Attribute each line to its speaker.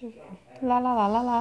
Speaker 1: 就啦啦啦啦啦。